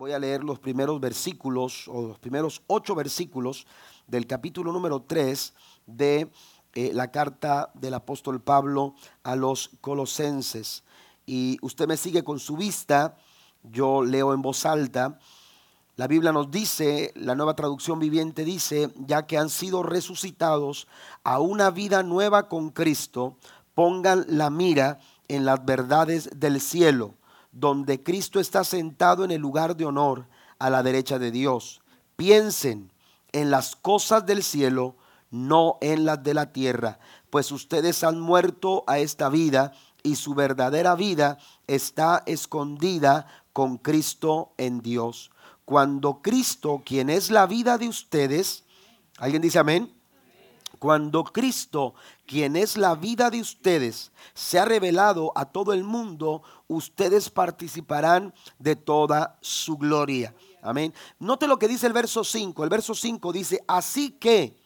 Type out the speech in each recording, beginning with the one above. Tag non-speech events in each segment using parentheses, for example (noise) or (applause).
voy a leer los primeros versículos o los primeros ocho versículos del capítulo número 3 de eh, la carta del apóstol Pablo a los colosenses. Y usted me sigue con su vista, yo leo en voz alta. La Biblia nos dice, la nueva traducción viviente dice, ya que han sido resucitados a una vida nueva con Cristo, pongan la mira en las verdades del cielo donde Cristo está sentado en el lugar de honor a la derecha de Dios. Piensen en las cosas del cielo, no en las de la tierra, pues ustedes han muerto a esta vida y su verdadera vida está escondida con Cristo en Dios. Cuando Cristo, quien es la vida de ustedes, ¿alguien dice amén? Cuando Cristo, quien es la vida de ustedes, se ha revelado a todo el mundo, ustedes participarán de toda su gloria. Amén. Note lo que dice el verso 5. El verso 5 dice, así que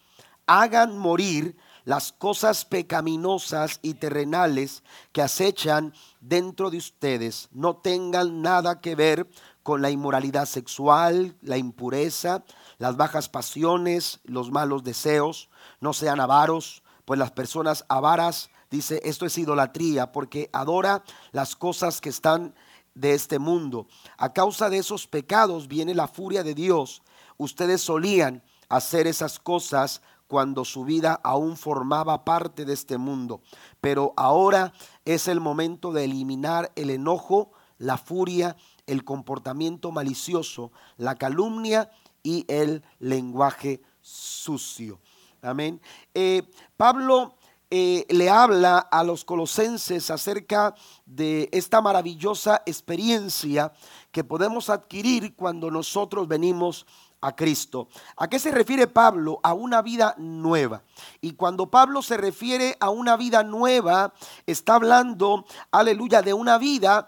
hagan morir las cosas pecaminosas y terrenales que acechan dentro de ustedes. No tengan nada que ver con la inmoralidad sexual, la impureza, las bajas pasiones, los malos deseos no sean avaros, pues las personas avaras, dice, esto es idolatría, porque adora las cosas que están de este mundo. A causa de esos pecados viene la furia de Dios. Ustedes solían hacer esas cosas cuando su vida aún formaba parte de este mundo. Pero ahora es el momento de eliminar el enojo, la furia, el comportamiento malicioso, la calumnia y el lenguaje sucio. Amén. Eh, Pablo eh, le habla a los colosenses acerca de esta maravillosa experiencia que podemos adquirir cuando nosotros venimos a Cristo. ¿A qué se refiere Pablo? A una vida nueva. Y cuando Pablo se refiere a una vida nueva, está hablando, aleluya, de una vida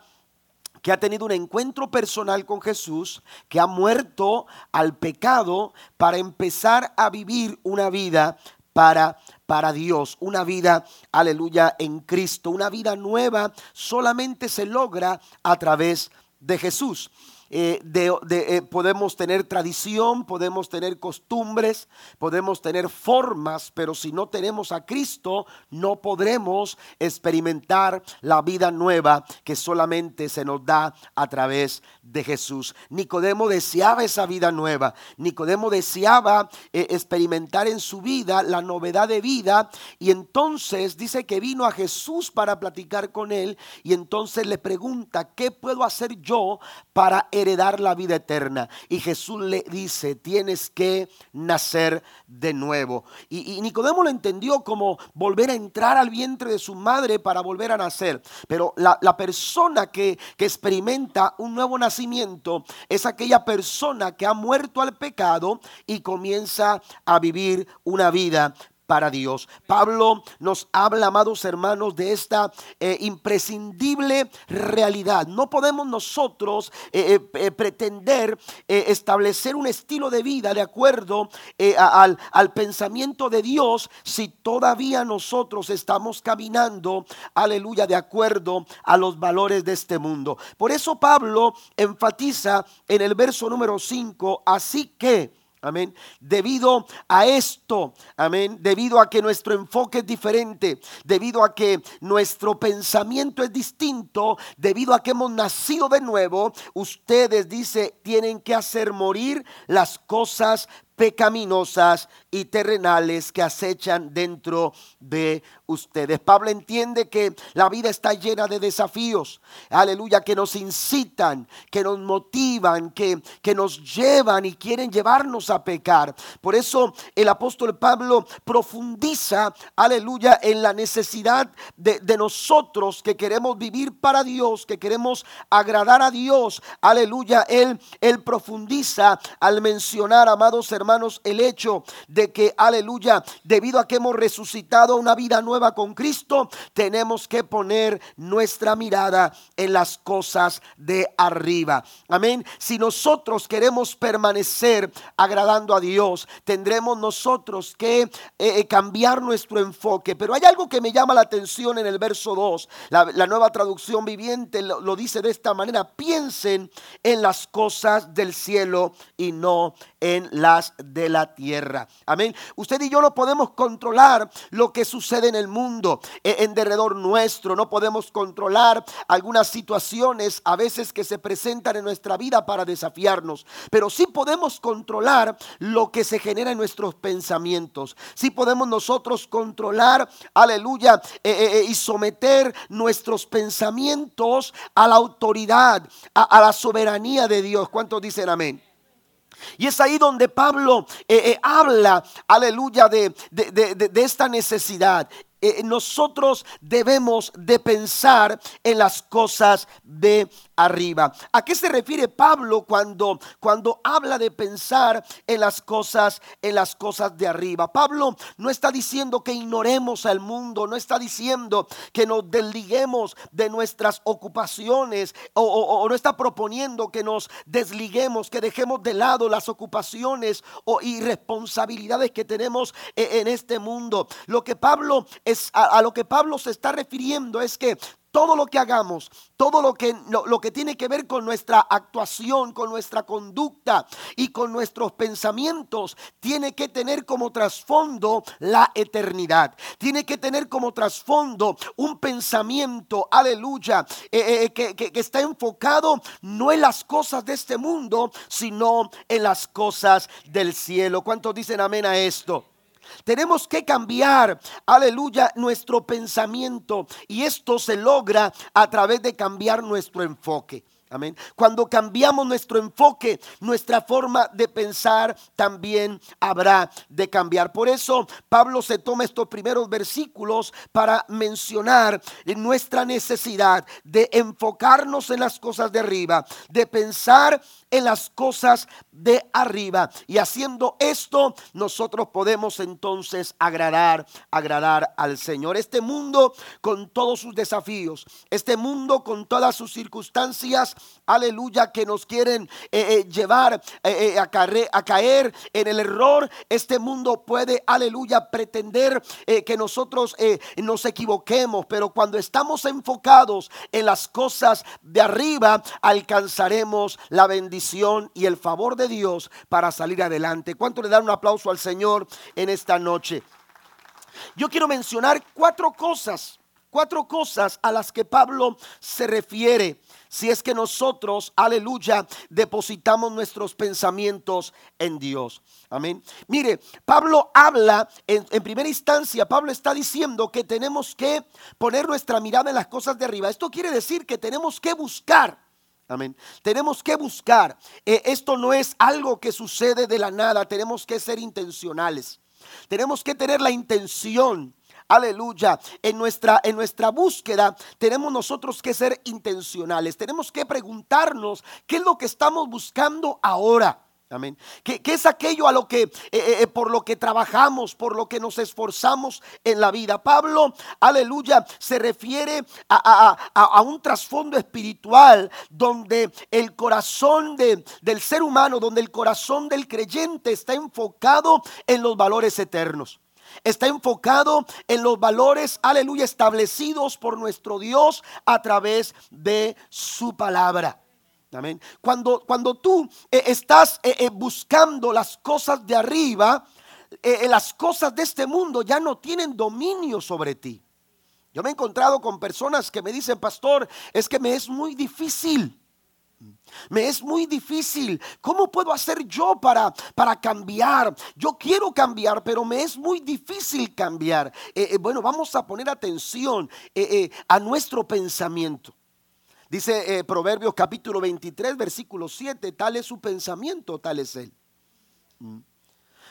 que ha tenido un encuentro personal con Jesús, que ha muerto al pecado para empezar a vivir una vida para, para Dios, una vida, aleluya, en Cristo, una vida nueva solamente se logra a través de Jesús. Eh, de, eh, podemos tener tradición, podemos tener costumbres, podemos tener formas, pero si no tenemos a Cristo, no podremos experimentar la vida nueva que solamente se nos da a través de Jesús. Nicodemo deseaba esa vida nueva, Nicodemo deseaba eh, experimentar en su vida la novedad de vida y entonces dice que vino a Jesús para platicar con él y entonces le pregunta, ¿qué puedo hacer yo para heredar la vida eterna. Y Jesús le dice, tienes que nacer de nuevo. Y, Nicodemo lo entendió como volver a entrar al vientre de su madre para volver a nacer. Pero la, persona que, que experimenta un nuevo nacimiento es aquella persona que ha muerto al pecado y comienza a vivir una vida para Dios. Pablo nos habla, amados hermanos, de esta eh, imprescindible realidad. No podemos nosotros eh, eh, pretender establecer un estilo de vida de acuerdo al, al pensamiento de Dios si todavía nosotros estamos caminando, aleluya, de acuerdo a los valores de este mundo. Por eso Pablo enfatiza en el verso número 5, así que Amén. Debido a esto, amén, debido a que nuestro enfoque es diferente, debido a que nuestro pensamiento es distinto, debido a que hemos nacido de nuevo, ustedes, dice, tienen que hacer morir las cosas pecaminosas y terrenales que acechan dentro de ustedes. Pablo entiende que la vida está llena de desafíos, aleluya, que nos incitan, que nos motivan, que, que nos llevan y quieren llevarnos a pecar. Por eso el apóstol Pablo profundiza, aleluya, en la necesidad de, de nosotros que queremos vivir para Dios, que queremos agradar a Dios, aleluya. Él, él profundiza al mencionar, amados hermanos, el hecho de que, aleluya, debido a que hemos resucitado una vida nueva, con Cristo, tenemos que poner nuestra mirada en las cosas de arriba. Amén. Si nosotros queremos permanecer agradando a Dios, tendremos nosotros que eh, eh, cambiar nuestro enfoque. Pero hay algo que me llama la atención en el verso 2. La, nueva traducción viviente lo dice de esta manera. Piensen en las cosas del cielo y no en las de la tierra. Amén. Usted y yo no podemos controlar lo que sucede en el mundo, e, en derredor nuestro. No podemos controlar algunas situaciones a veces que se presentan en nuestra vida para desafiarnos. Pero sí podemos controlar lo que se genera en nuestros pensamientos. Sí podemos nosotros controlar, aleluya, e, e, y someter nuestros pensamientos a la autoridad, a, la soberanía de Dios. ¿Cuántos dicen amén? Y es ahí donde Pablo eh, eh, habla, aleluya, de, de, esta necesidad. Eh, nosotros debemos de pensar en las cosas de arriba. ¿A qué se refiere Pablo cuando, cuando habla de pensar en las cosas, en las cosas de arriba? Pablo no está diciendo que ignoremos al mundo, no está diciendo que nos desliguemos de nuestras ocupaciones o, no está proponiendo que nos desliguemos, que dejemos de lado las ocupaciones o irresponsabilidades que tenemos e, en este mundo. Lo que Pablo es a lo que Pablo se está refiriendo es que todo lo que hagamos, todo lo que, lo, que tiene que ver con nuestra actuación, con nuestra conducta y con nuestros pensamientos, tiene que tener como trasfondo la eternidad. Tiene que tener como trasfondo un pensamiento, aleluya, eh, eh, que, que está enfocado no en las cosas de este mundo, sino en las cosas del cielo. ¿Cuántos dicen amén a esto? Tenemos que cambiar, aleluya, nuestro pensamiento. Y esto se logra a través de cambiar nuestro enfoque. Amén. Cuando cambiamos nuestro enfoque, nuestra forma de pensar también habrá de cambiar. Por eso Pablo se toma estos primeros versículos para mencionar nuestra necesidad de enfocarnos en las cosas de arriba, de pensar en las cosas de arriba. Y haciendo esto, nosotros podemos entonces agradar, agradar al Señor. Este mundo con todos sus desafíos, este mundo con todas sus circunstancias, aleluya, que nos quieren eh, eh, llevar eh, a, a, caer en el error. Este mundo puede, aleluya, pretender que nosotros nos equivoquemos, pero cuando estamos enfocados en las cosas de arriba, alcanzaremos la bendición y el favor de Dios para salir adelante. ¿Cuánto le dan un aplauso al Señor en esta noche? Yo quiero mencionar cuatro cosas, cuatro cosas a las que Pablo se refiere si es que nosotros, aleluya, depositamos nuestros pensamientos en Dios. Amén. Mire, Pablo habla, en, primera instancia, Pablo está diciendo que tenemos que poner nuestra mirada en las cosas de arriba. Esto quiere decir que tenemos que buscar Amén. Tenemos que buscar. Eh, esto no es algo que sucede de la nada. Tenemos que ser intencionales. Tenemos que tener la intención. Aleluya. En nuestra, en nuestra búsqueda tenemos nosotros que ser intencionales. Tenemos que preguntarnos qué es lo que estamos buscando ahora. Amén. ¿Qué, es aquello a lo que, eh, eh, eh, por lo que trabajamos, por lo que nos esforzamos en la vida? Pablo, aleluya, se refiere a, un trasfondo espiritual donde el corazón del ser humano, donde el corazón del creyente está enfocado en los valores eternos. Está enfocado en los valores, aleluya, establecidos por nuestro Dios a través de su palabra. Amén. Cuando, cuando tú eh, estás eh, eh, buscando las cosas de arriba, las cosas de este mundo ya no tienen dominio sobre ti. Yo me he encontrado con personas que me dicen, pastor, es que me es muy difícil. Me es muy difícil. ¿Cómo puedo hacer yo para, para cambiar? Yo quiero cambiar, pero me es muy difícil cambiar. bueno, vamos a poner atención a nuestro pensamiento. Dice eh, Proverbios capítulo 23, versículo 7, tal es su pensamiento, tal es él. Mm.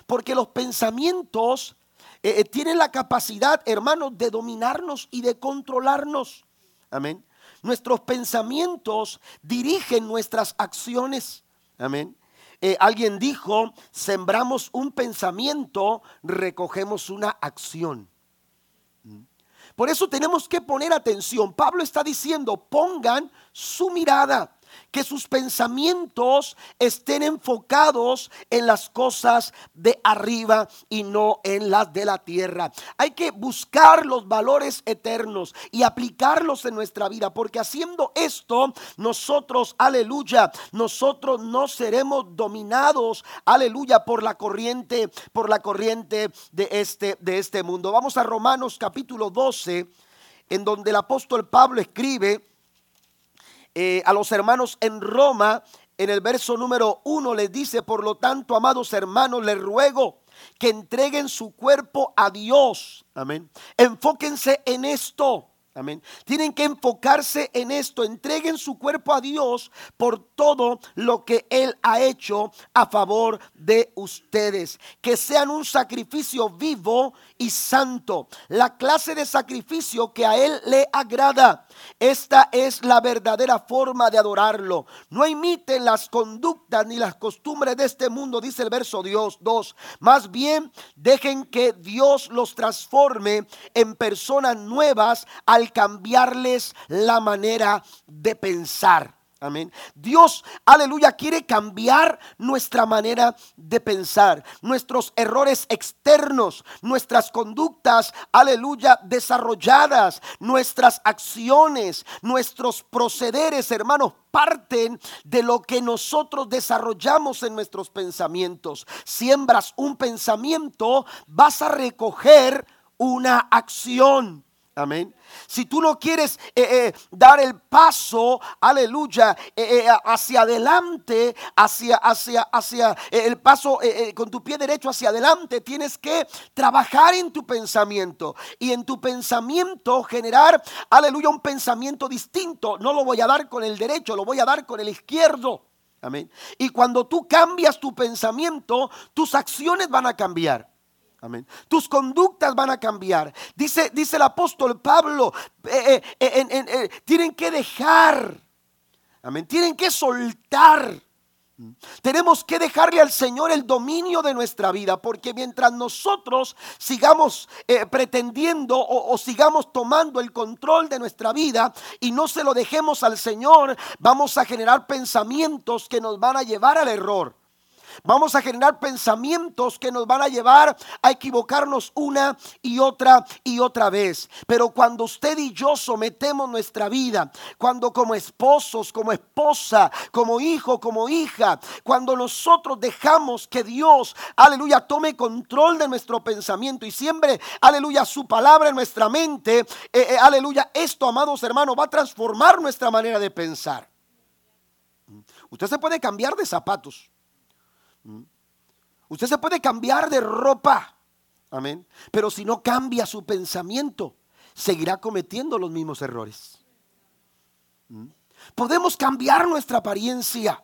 Porque los pensamientos eh, eh, tienen la capacidad, hermanos, de dominarnos y de controlarnos. Amén. Nuestros pensamientos dirigen nuestras acciones. Amén. alguien dijo, sembramos un pensamiento, recogemos una acción. Mm. Por eso tenemos que poner atención. Pablo está diciendo, pongan su mirada que sus pensamientos estén enfocados en las cosas de arriba y no en las de la tierra. Hay que buscar los valores eternos y aplicarlos en nuestra vida, porque haciendo esto, nosotros, aleluya, nosotros no seremos dominados, aleluya, por la corriente, por la corriente de este, de este mundo. Vamos a Romanos capítulo 12, en donde el apóstol Pablo escribe, eh, a los hermanos en Roma, en el verso número uno les dice, por lo tanto, amados hermanos, les ruego que entreguen su cuerpo a Dios. Amén. Enfóquense en esto. Amén. Tienen que enfocarse en esto. Entreguen su cuerpo a Dios por todo lo que Él ha hecho a favor de ustedes. Que sean un sacrificio vivo y santo. La clase de sacrificio que a Él le agrada. Esta es la verdadera forma de adorarlo. No imiten las conductas ni las costumbres de este mundo, dice el verso Dios 2. Más bien, dejen que Dios los transforme en personas nuevas al cambiarles la manera de pensar. Amén. Dios, aleluya, quiere cambiar nuestra manera de pensar, nuestros errores externos, nuestras conductas, aleluya, desarrolladas, nuestras acciones, nuestros procederes, hermanos, parten de lo que nosotros desarrollamos en nuestros pensamientos. Siembras un pensamiento, vas a recoger una acción. Amén. Si tú no quieres eh, eh, dar el paso, aleluya, eh, hacia adelante, hacia, hacia, hacia el paso con tu pie derecho hacia adelante, tienes que trabajar en tu pensamiento y en tu pensamiento generar, aleluya, un pensamiento distinto. No lo voy a dar con el derecho, lo voy a dar con el izquierdo. Amén. Y cuando tú cambias tu pensamiento, tus acciones van a cambiar. Tus conductas van a cambiar. Dice, dice el apóstol Pablo, eh, eh, eh, tienen que dejar. Amén. Tienen que soltar. Tenemos que dejarle al Señor el dominio de nuestra vida, porque mientras nosotros sigamos pretendiendo o, sigamos tomando el control de nuestra vida y no se lo dejemos al Señor, vamos a generar pensamientos que nos van a llevar al error. Vamos a generar pensamientos que nos van a llevar a equivocarnos una y otra y otra vez. Pero cuando usted y yo sometemos nuestra vida, cuando como esposos, como esposa, como hijo, como hija, cuando nosotros dejamos que Dios, aleluya, tome control de nuestro pensamiento y siembre, aleluya, su palabra en nuestra mente, eh, eh, aleluya, esto, amados hermanos, va a transformar nuestra manera de pensar. Usted se puede cambiar de zapatos. Usted se puede cambiar de ropa. Amén. Pero si no cambia su pensamiento, seguirá cometiendo los mismos errores. ¿Mm? Podemos cambiar nuestra apariencia.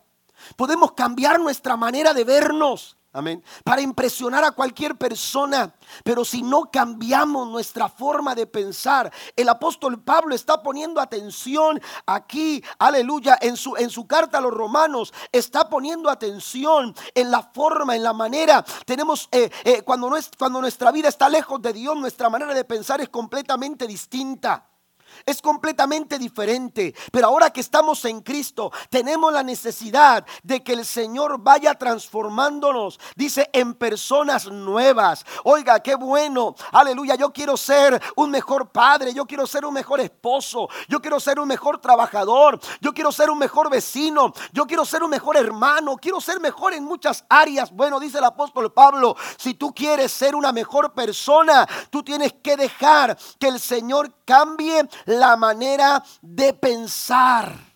Podemos cambiar nuestra manera de vernos. Amén. Para impresionar a cualquier persona. Pero si no cambiamos nuestra forma de pensar, el apóstol Pablo está poniendo atención aquí, aleluya, en su, en su carta a los romanos, está poniendo atención en la forma, en la manera. Tenemos, eh, eh, cuando, cuando nuestra vida está lejos de Dios, nuestra manera de pensar es completamente distinta es completamente diferente. Pero ahora que estamos en Cristo, tenemos la necesidad de que el Señor vaya transformándonos, dice, en personas nuevas. Oiga, qué bueno. Aleluya, yo quiero ser un mejor padre, yo quiero ser un mejor esposo, yo quiero ser un mejor trabajador, yo quiero ser un mejor vecino, yo quiero ser un mejor hermano, quiero ser mejor en muchas áreas. Bueno, dice el apóstol Pablo, si tú quieres ser una mejor persona, tú tienes que dejar que el Señor cambie la manera de pensar.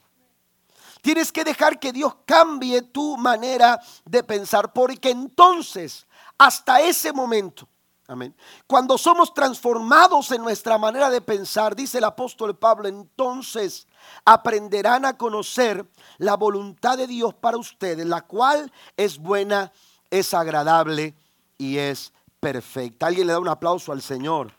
Tienes que dejar que Dios cambie tu manera de pensar, porque entonces, hasta ese momento, amén, cuando somos transformados en nuestra manera de pensar, dice el apóstol Pablo, entonces aprenderán a conocer la voluntad de Dios para ustedes, la cual es buena, es agradable y es perfecta. Alguien le da un aplauso al Señor.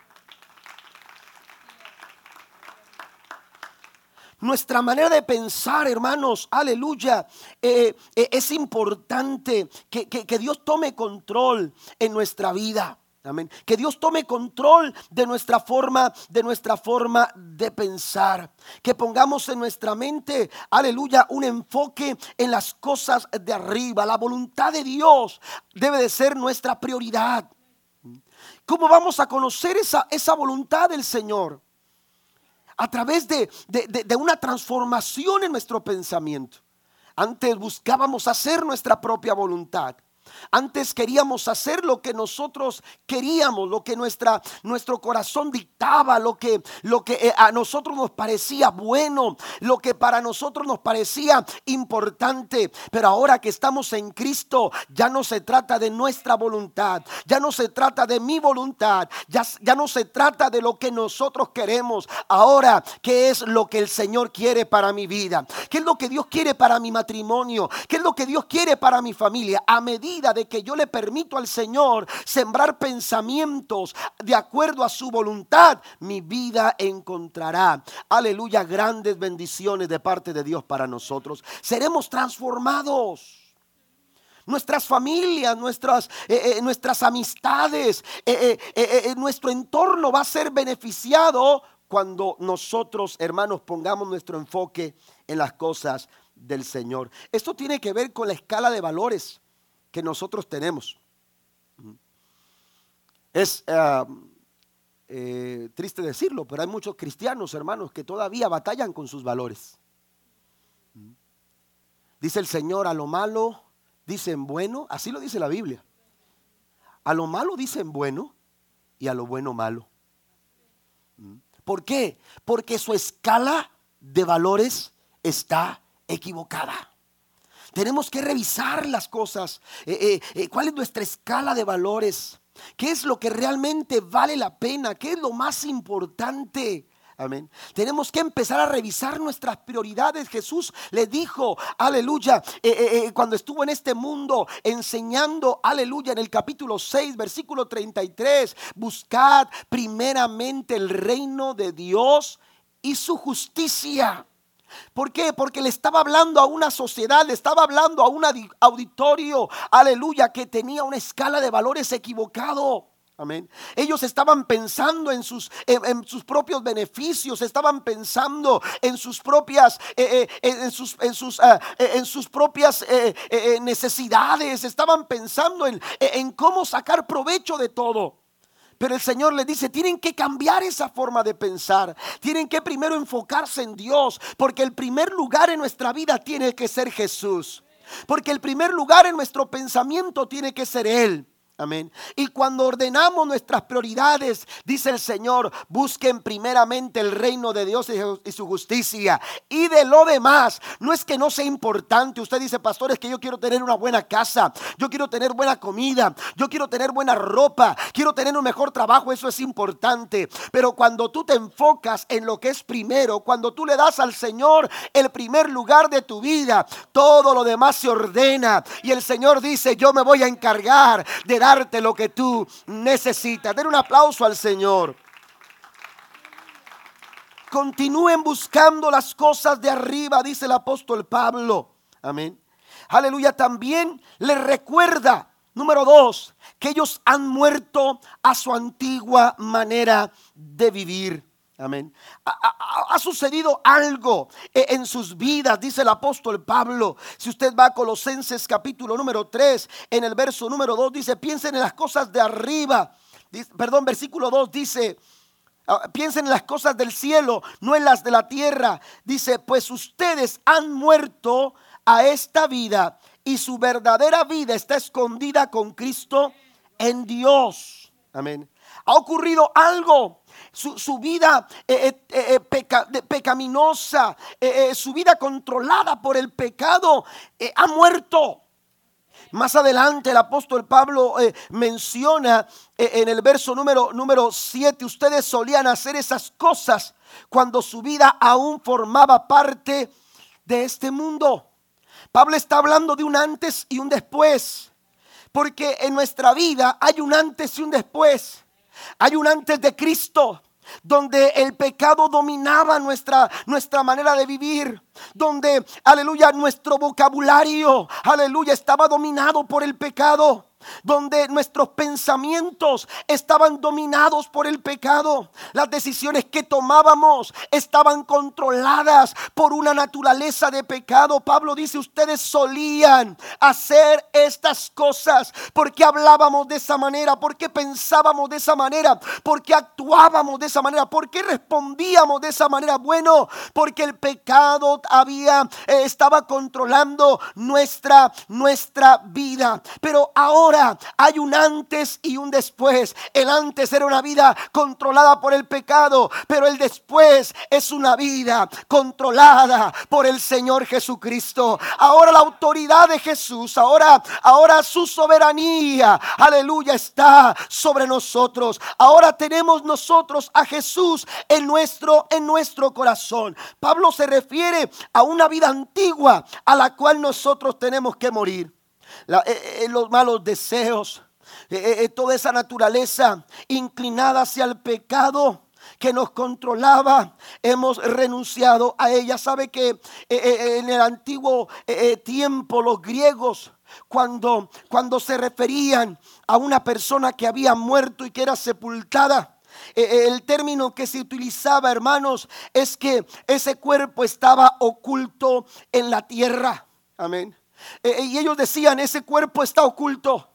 Nuestra manera de pensar, hermanos, aleluya, eh, eh, es importante que, Dios tome control en nuestra vida. Amén. Que Dios tome control de nuestra forma, de nuestra forma de pensar. Que pongamos en nuestra mente, aleluya, un enfoque en las cosas de arriba. La voluntad de Dios debe de ser nuestra prioridad. ¿Cómo vamos a conocer esa, esa voluntad del Señor? A través de, de una transformación en nuestro pensamiento. Antes buscábamos hacer nuestra propia voluntad. Antes queríamos hacer lo que nosotros queríamos, lo que nuestra, nuestro corazón dictaba, lo que, lo que eh, a nosotros nos parecía bueno, lo que para nosotros nos parecía importante. Pero ahora que estamos en Cristo, ya no se trata de nuestra voluntad, ya no se trata de mi voluntad, ya, ya no se trata de lo que nosotros queremos. Ahora, ¿qué es lo que el Señor quiere para mi vida? ¿Qué es lo que Dios quiere para mi matrimonio? ¿Qué es lo que Dios quiere para mi familia? A medida de que yo le permito al Señor sembrar pensamientos de acuerdo a su voluntad, mi vida encontrará, aleluya, grandes bendiciones de parte de Dios para nosotros. Seremos transformados nuestras familias, nuestras, eh, eh, nuestras amistades, eh, nuestro entorno va a ser beneficiado cuando nosotros, hermanos, pongamos nuestro enfoque en las cosas del Señor. Esto tiene que ver con la escala de valores que nosotros tenemos. Es ah, eh, triste decirlo, pero hay muchos cristianos, hermanos, que todavía batallan con sus valores. Dice el Señor, a lo malo dicen bueno, así lo dice la Biblia. A lo malo dicen bueno y a lo bueno malo. ¿Por qué? Porque su escala de valores está equivocada. Tenemos que revisar las cosas. Eh, eh, eh, ¿Cuál es nuestra escala de valores? ¿Qué es lo que realmente vale la pena? ¿Qué es lo más importante? Amén. Tenemos que empezar a revisar nuestras prioridades. Jesús le dijo, aleluya, cuando estuvo en este mundo enseñando, aleluya, en el capítulo 6, versículo 33, buscad primeramente el reino de Dios y su justicia. ¿Por qué? Porque le estaba hablando a una sociedad, le estaba hablando a un auditorio, aleluya, que tenía una escala de valores equivocado. Amén. Ellos estaban pensando en sus, en, sus propios beneficios, estaban pensando en sus propias, eh, eh, en, sus, en, sus, ah, eh, en sus propias necesidades, estaban pensando en, en cómo sacar provecho de todo. Pero el Señor le dice, tienen que cambiar esa forma de pensar. Tienen que primero enfocarse en Dios, porque el primer lugar en nuestra vida tiene que ser Jesús. Porque el primer lugar en nuestro pensamiento tiene que ser Él. Amén. Y cuando ordenamos nuestras prioridades, dice el Señor, busquen primeramente el reino de Dios y su justicia. Y de lo demás, no es que no sea importante. Usted dice, pastor, es que yo quiero tener una buena casa, yo quiero tener buena comida, yo quiero tener buena ropa, quiero tener un mejor trabajo, eso es importante. Pero cuando tú te enfocas en lo que es primero, cuando tú le das al Señor el primer lugar de tu vida, todo lo demás se ordena. Y el Señor dice, yo me voy a encargar de dar lo que tú necesitas. Den un aplauso al Señor. Continúen buscando las cosas de arriba, dice el apóstol Pablo. Amén. Aleluya. También le recuerda, número dos, que ellos han muerto a su antigua manera de vivir. Amén. Ha, sucedido algo e, en sus vidas, dice el apóstol Pablo. Si usted va a Colosenses capítulo número 3, en el verso número 2 dice, piensen en las cosas de arriba. perdón, versículo 2 dice, ah, piensen en las cosas del cielo, no en las de la tierra. Dice, pues ustedes han muerto a esta vida y su verdadera vida está escondida con Cristo en Dios. Amén. Ha ocurrido algo su, vida eh, eh, eh, pecaminosa, su vida controlada por el pecado, ha muerto. Más adelante el apóstol Pablo menciona en el verso número, número 7, ustedes solían hacer esas cosas cuando su vida aún formaba parte de este mundo. Pablo está hablando de un antes y un después, porque en nuestra vida hay un antes y un después. Hay un antes de Cristo donde el pecado dominaba nuestra, nuestra manera de vivir, donde, aleluya, nuestro vocabulario, aleluya, estaba dominado por el pecado. Donde nuestros pensamientos estaban dominados por el pecado. Las decisiones que tomábamos estaban controladas por una naturaleza de pecado. Pablo dice, ustedes solían hacer estas cosas porque hablábamos de esa manera, porque pensábamos de esa manera, porque actuábamos de esa manera, porque respondíamos de esa manera. Bueno, porque el pecado había eh, estaba controlando nuestra nuestra vida. Pero ahora hay un antes y un después. El antes era una vida controlada por el pecado, pero el después es una vida controlada por el Señor Jesucristo. Ahora la autoridad de Jesús, ahora ahora su soberanía, aleluya, está sobre nosotros. Ahora tenemos nosotros a Jesús en nuestro en nuestro corazón. Pablo se refiere a una vida antigua a la cual nosotros tenemos que morir. Eh, eh, eh, los malos deseos, toda esa naturaleza inclinada hacia el pecado que nos controlaba, hemos renunciado a ella. Sabe que en el antiguo tiempo los griegos, cuando, cuando se referían a una persona que había muerto y que era sepultada, el término que se utilizaba, hermanos, es que ese cuerpo estaba oculto en la tierra. Amén. Eh, eh, y ellos decían, ese cuerpo está oculto.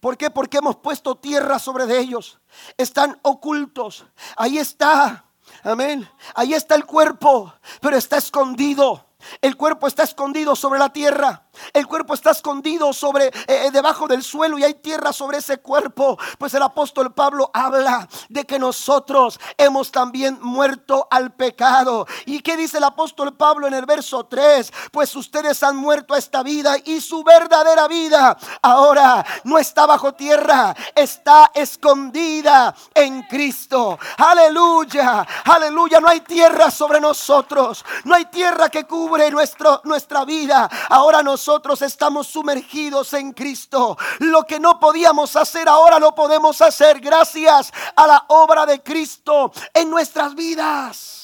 ¿Por qué? Porque hemos puesto tierra sobre de ellos. Están ocultos. Ahí está. Amén. Ahí está el cuerpo, pero está escondido. El cuerpo está escondido sobre la tierra. El cuerpo está escondido sobre eh, eh, debajo del suelo y hay tierra sobre ese cuerpo. Pues el apóstol Pablo habla de que nosotros hemos también muerto al pecado. ¿Y qué dice el apóstol Pablo en el verso 3? Pues ustedes han muerto a esta vida y su verdadera vida ahora no está bajo tierra, está escondida en Cristo. Aleluya, aleluya. No hay tierra sobre nosotros. No hay tierra que cubre nuestro, nuestra vida. Ahora nosotros nosotros estamos sumergidos en Cristo. Lo que no podíamos hacer ahora lo podemos hacer gracias a la obra de Cristo en nuestras vidas.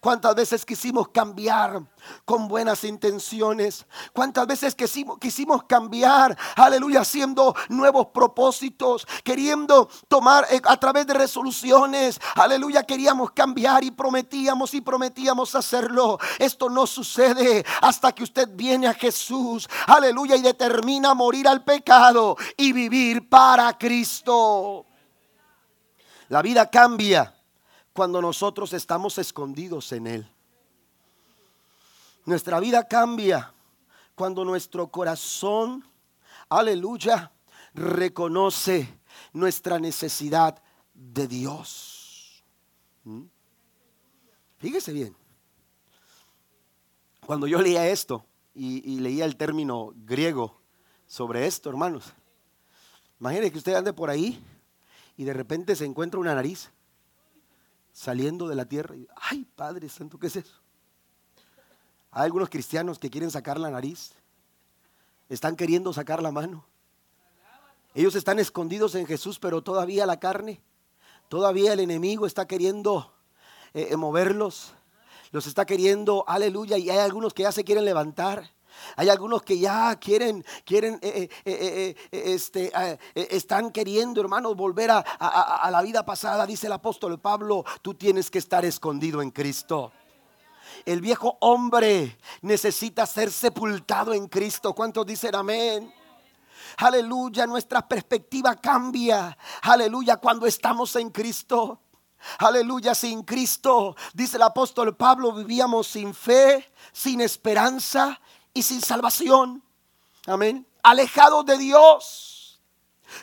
¿Cuántas veces quisimos cambiar con buenas intenciones? ¿Cuántas veces quisimos, quisimos cambiar, aleluya, haciendo nuevos propósitos, queriendo tomar eh, a través de resoluciones, aleluya, queríamos cambiar y prometíamos y prometíamos hacerlo. Esto no sucede hasta que usted viene a Jesús, aleluya, y determina morir al pecado y vivir para Cristo. La vida cambia cuando nosotros estamos escondidos en Él. Nuestra vida cambia cuando nuestro corazón, aleluya, reconoce nuestra necesidad de Dios. ¿Mm? Fíjese bien. Cuando yo leía esto y, leía el término griego sobre esto, hermanos, imagínense que usted ande por ahí y de repente se encuentra una nariz saliendo de la tierra. Y, Ay, Padre Santo, ¿qué es eso? Hay algunos cristianos que quieren sacar la nariz. Están queriendo sacar la mano. Ellos están escondidos en Jesús, pero todavía la carne, todavía el enemigo está queriendo eh, eh, moverlos. Los está queriendo, aleluya, y hay algunos que ya se quieren levantar. Hay algunos que ya quieren, quieren, eh, eh, eh, este, están queriendo, hermanos, volver a, la vida pasada. Dice el apóstol Pablo, tú tienes que estar escondido en Cristo. El viejo hombre necesita ser sepultado en Cristo. ¿Cuántos dicen amén? Aleluya, nuestra perspectiva cambia. Aleluya, cuando estamos en Cristo. Aleluya, sin Cristo, dice el apóstol Pablo, vivíamos sin fe, sin esperanza y sin salvación. Amén. Alejados de Dios.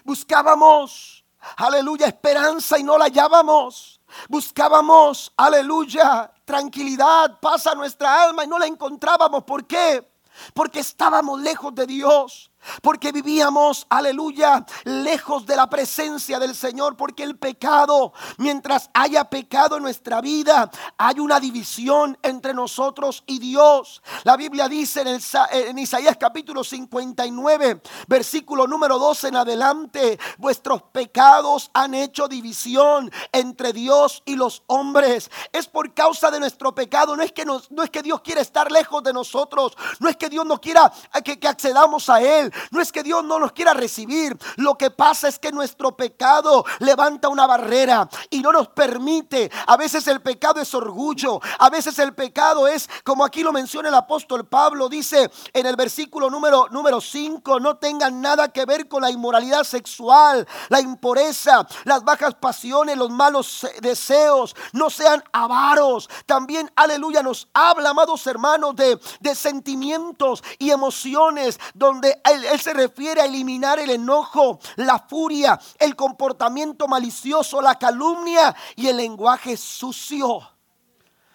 Buscábamos, aleluya, esperanza y no la hallábamos. Buscábamos, aleluya, tranquilidad, paz a nuestra alma y no la encontrábamos. ¿Por qué? Porque estábamos lejos de Dios porque vivíamos, aleluya, lejos de la presencia del Señor, porque el pecado, mientras haya pecado en nuestra vida, hay una división entre nosotros y Dios. La Biblia dice en, Isaías capítulo 59, versículo número 12 en adelante, vuestros pecados han hecho división entre Dios y los hombres. Es por causa de nuestro pecado, no es que, no es que Dios quiera estar lejos de nosotros, no es que Dios no quiera que accedamos a Él. No es que Dios no nos quiera recibir. Lo que pasa es que nuestro pecado levanta una barrera y no nos permite. A veces el pecado es orgullo. A veces el pecado es, como aquí lo menciona el apóstol Pablo, dice en el versículo número, número 5, no tengan nada que ver con la inmoralidad sexual, la impureza, las bajas pasiones, los malos deseos. No sean avaros. También, aleluya, nos habla, amados hermanos, de, de sentimientos y emociones, donde él, se refiere a eliminar el enojo, la furia, el comportamiento malicioso, la calumnia y el lenguaje sucio.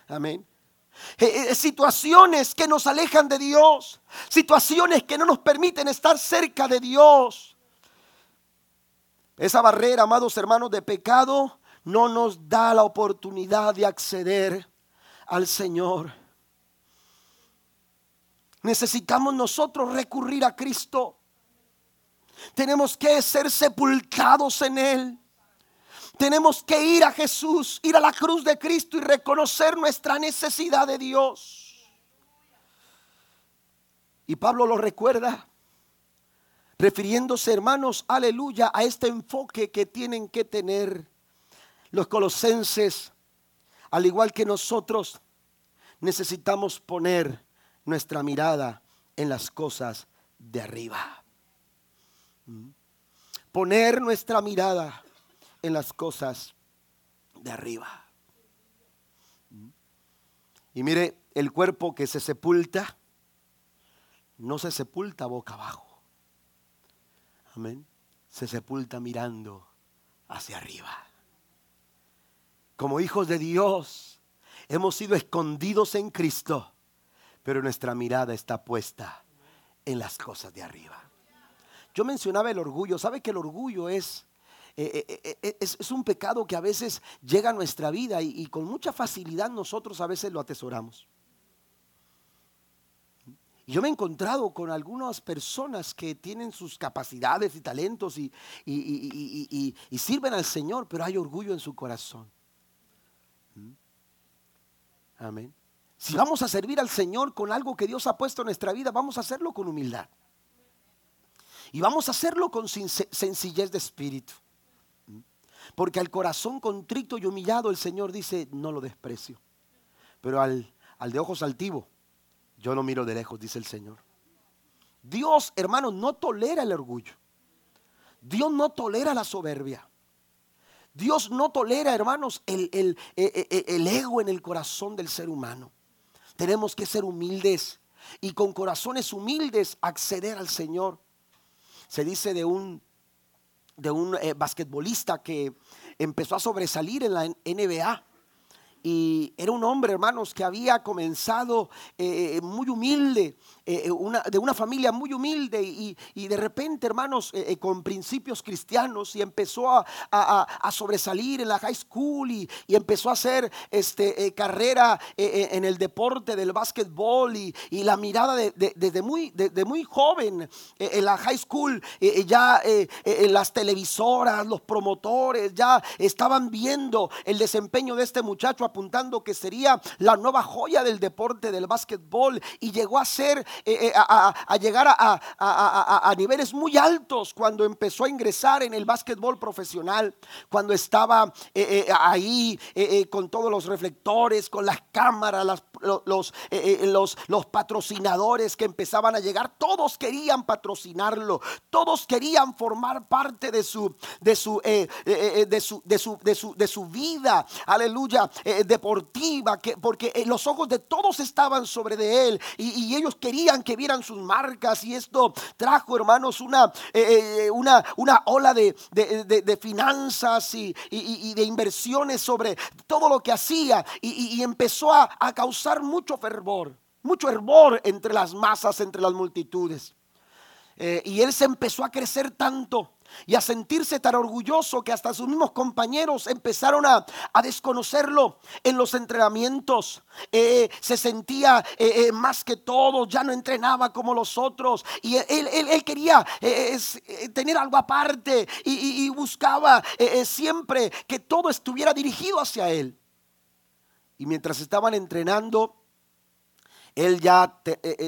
Amén. Eh, eh, situaciones que nos alejan de Dios, situaciones que no nos permiten estar cerca de Dios. Esa barrera, amados hermanos, de pecado no nos da la oportunidad de acceder al Señor. Necesitamos nosotros recurrir a Cristo. Tenemos que ser sepultados en Él. Tenemos que ir a Jesús, ir a la cruz de Cristo y reconocer nuestra necesidad de Dios. Y Pablo lo recuerda, refiriéndose, hermanos, aleluya, a este enfoque que tienen que tener los colosenses, al igual que nosotros, necesitamos poner nuestra mirada en las cosas de arriba. ¿Mm? Poner nuestra mirada en las cosas de arriba. ¿Mm? Y mire, el cuerpo que se sepulta, no se sepulta boca abajo. Amén. Se sepulta mirando hacia arriba. Como hijos de Dios, hemos sido escondidos en Cristo pero nuestra mirada está puesta en las cosas de arriba. Yo mencionaba el orgullo, ¿sabe que el orgullo es, eh, eh, eh, es, un pecado que a veces llega a nuestra vida y, con mucha facilidad nosotros a veces lo atesoramos? yo me he encontrado con algunas personas que tienen sus capacidades y talentos y, y, sirven al Señor, pero hay orgullo en su corazón. ¿Mm? Amén. Si vamos a servir al Señor con algo que Dios ha puesto en nuestra vida, vamos a hacerlo con humildad. Y vamos a hacerlo con sencillez de espíritu. Porque al corazón contrito y humillado el Señor dice, no lo desprecio. Pero al, al de ojos altivos, yo lo miro de lejos, dice el Señor. Dios, hermanos, no tolera el orgullo. Dios no tolera la soberbia. Dios no tolera, hermanos, el, el, el ego en el corazón del ser humano. Tenemos que ser humildes y con corazones humildes acceder al Señor. Se dice de un, de un eh, basquetbolista que empezó a sobresalir en la NBA y era un hombre, hermanos, que había comenzado eh, muy humilde, eh, de una familia muy humilde y, de repente, hermanos, eh, con principios cristianos y empezó a, sobresalir en la high school y, empezó a hacer este, carrera en el deporte del básquetbol y, la mirada desde muy, de, muy joven en la high school, ya las televisoras, los promotores ya estaban viendo el desempeño de este muchacho apuntando que sería la nueva joya del deporte del básquetbol y llegó a ser, eh, eh, a, llegar a, niveles muy altos cuando empezó a ingresar en el básquetbol profesional, cuando estaba eh, ahí con todos los reflectores, con las cámaras, los, patrocinadores que empezaban a llegar, todos querían patrocinarlo, todos querían formar parte de su, de su, de su, de su, de su, vida, aleluya, deportiva, que, porque los ojos de todos estaban sobre de él y, ellos querían que vieran sus marcas y esto trajo, hermanos, una, eh, eh, una, una ola de, finanzas y, de inversiones sobre todo lo que hacía y, empezó a, a causar mucho fervor, mucho hervor entre las masas, entre las multitudes. y él se empezó a crecer tanto y a sentirse tan orgulloso que hasta sus mismos compañeros empezaron a, desconocerlo en los entrenamientos. Eh, se sentía eh, eh, más que todos, ya no entrenaba como los otros y él, quería tener algo aparte y, buscaba siempre que todo estuviera dirigido hacia él. Y mientras estaban entrenando, él ya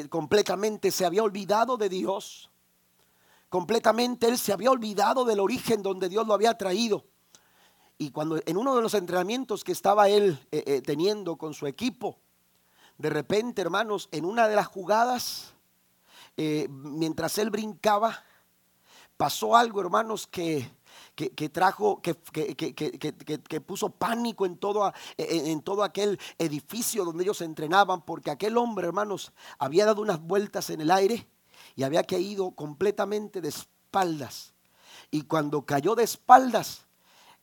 completamente se había olvidado de Dios completamente, él se había olvidado del origen donde Dios lo había traído. Y cuando en uno de los entrenamientos que estaba él eh, eh, teniendo con su equipo, de repente, hermanos, en una de las jugadas, eh, mientras él brincaba, pasó algo, hermanos, que, que, trajo, que, que, puso pánico en todo, en todo aquel edificio donde ellos entrenaban, porque aquel hombre, hermanos, había dado unas vueltas en el aire y había caído completamente de espaldas. Y cuando cayó de espaldas,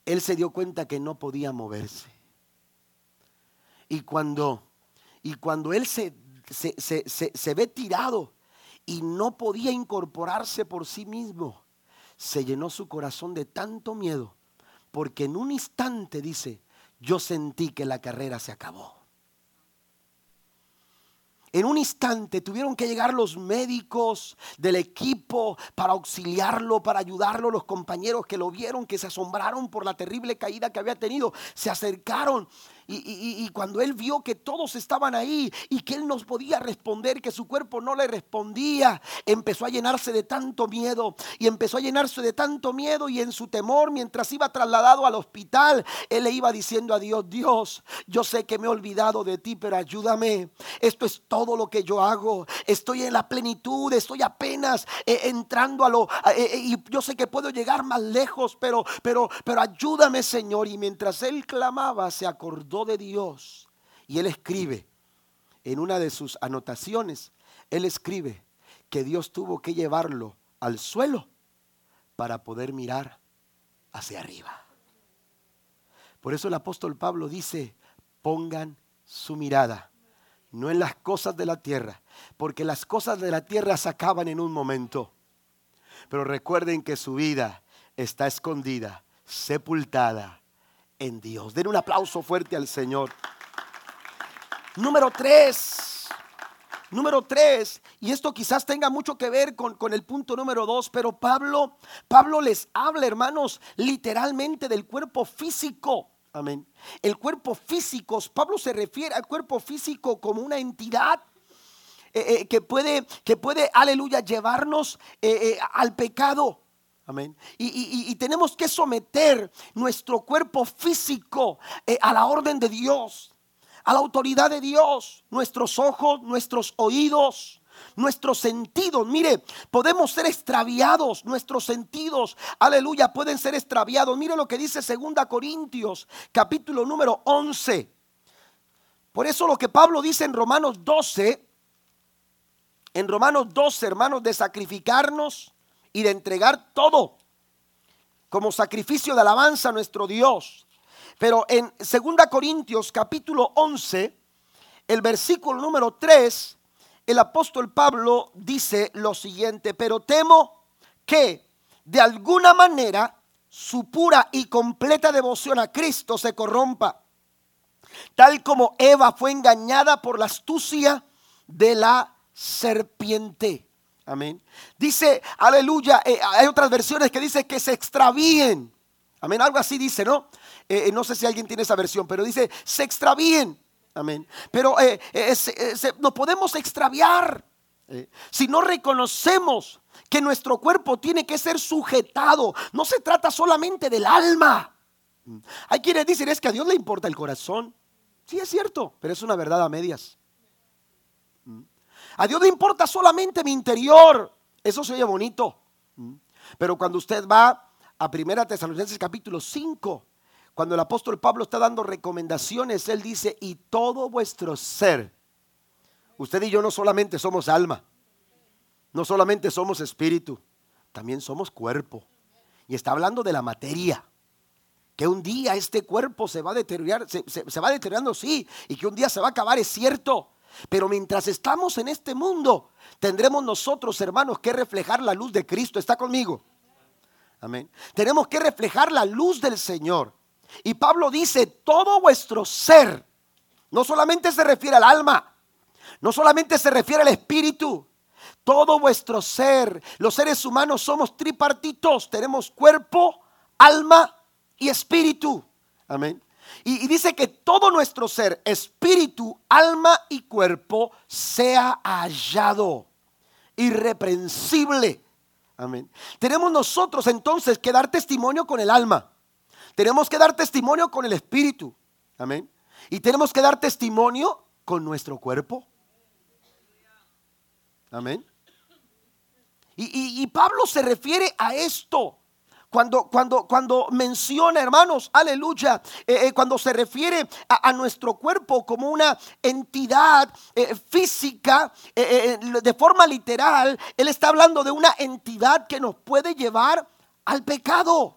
él se dio cuenta que no podía moverse. Y cuando, y cuando él se, se, se ve tirado y no podía incorporarse por sí mismo, se llenó su corazón de tanto miedo, porque en un instante dice, yo sentí que la carrera se acabó. En un instante tuvieron que llegar los médicos del equipo para auxiliarlo, para ayudarlo. Los compañeros que lo vieron, que se asombraron por la terrible caída que había tenido, se acercaron y, cuando él vio que todos estaban ahí y que él no podía responder, que su cuerpo no le respondía, empezó a llenarse de tanto miedo y empezó a llenarse de tanto miedo y en su temor, mientras iba trasladado al hospital, él le iba diciendo a Dios, Dios, yo sé que me he olvidado de ti, pero ayúdame. Esto es todo lo que yo hago. Estoy en la plenitud, estoy apenas eh, entrando a lo... Eh, eh, y yo sé que puedo llegar más lejos, pero, pero, pero ayúdame, Señor. Y mientras él clamaba, se acordó de Dios. Y él escribe en una de sus anotaciones, él escribe que Dios tuvo que llevarlo al suelo para poder mirar hacia arriba. Por eso el apóstol Pablo dice, pongan su mirada, no en las cosas de la tierra, porque las cosas de la tierra se acaban en un momento. Pero recuerden que su vida está escondida, sepultada en Dios. Den un aplauso fuerte al Señor. Número tres. Número tres, y esto quizás tenga mucho que ver con, con, el punto número dos, pero Pablo, Pablo les habla, hermanos, literalmente del cuerpo físico. Amén. El cuerpo físico, Pablo se refiere al cuerpo físico como una entidad eh, eh, que, puede, que puede, aleluya, llevarnos eh, al pecado. Y, tenemos que someter nuestro cuerpo físico eh, a la orden de Dios, a la autoridad de Dios, nuestros ojos, nuestros oídos, nuestros sentidos. Mire, podemos ser extraviados, nuestros sentidos, aleluya, pueden ser extraviados. Mire lo que dice 2 Corintios, capítulo número 11. Por eso lo que Pablo dice en Romanos 12, en Romanos 12, hermanos, de sacrificarnos y de entregar todo como sacrificio de alabanza a nuestro Dios. Pero en 2 Corintios capítulo 11, el versículo número 3, el apóstol Pablo dice lo siguiente, pero temo que de alguna manera su pura y completa devoción a Cristo se corrompa, tal como Eva fue engañada por la astucia de la serpiente. Amén. Dice, aleluya, eh, hay otras versiones que dice que se extravíen. Amén, algo así dice, ¿no? Eh, eh, no sé si alguien tiene esa versión, pero dice, se extravíen. Amén. Pero nos podemos extraviar si no reconocemos que nuestro cuerpo tiene que ser sujetado. No se trata solamente del alma. Hay quienes dicen, es que a Dios le importa el corazón. Sí, es cierto, pero es una verdad a medias. A Dios le importa solamente mi interior. Eso se oye bonito. Mm. Pero cuando usted va a Primera Tesalonicenses capítulo 5, cuando el apóstol Pablo está dando recomendaciones, él dice, y todo vuestro ser. Usted y yo no solamente somos alma, no solamente somos espíritu, también somos cuerpo. Y está hablando de la materia. Que un día este cuerpo se va a deteriorar, se, se va deteriorando, sí, y que un día se va a acabar, es cierto. Pero mientras estamos en este mundo, tendremos nosotros, hermanos, que reflejar la luz de Cristo. ¿Está conmigo? Amén. Tenemos que reflejar la luz del Señor. Y Pablo dice, todo vuestro ser, no solamente se refiere al alma, no solamente se refiere al espíritu, todo vuestro ser, los seres humanos somos tripartitos, tenemos cuerpo, alma y espíritu. Amén. Y, dice que todo nuestro ser, espíritu, alma y cuerpo, sea hallado irreprensible. Amén. Tenemos nosotros entonces que dar testimonio con el alma. Tenemos que dar testimonio con el espíritu. Amén. Y tenemos que dar testimonio con nuestro cuerpo. Amén. Y, Pablo se refiere a esto. Cuando, cuando, cuando, menciona, hermanos, aleluya, eh, eh, cuando se refiere a, nuestro cuerpo como una entidad eh, física, de forma literal, él está hablando de una entidad que nos puede llevar al pecado.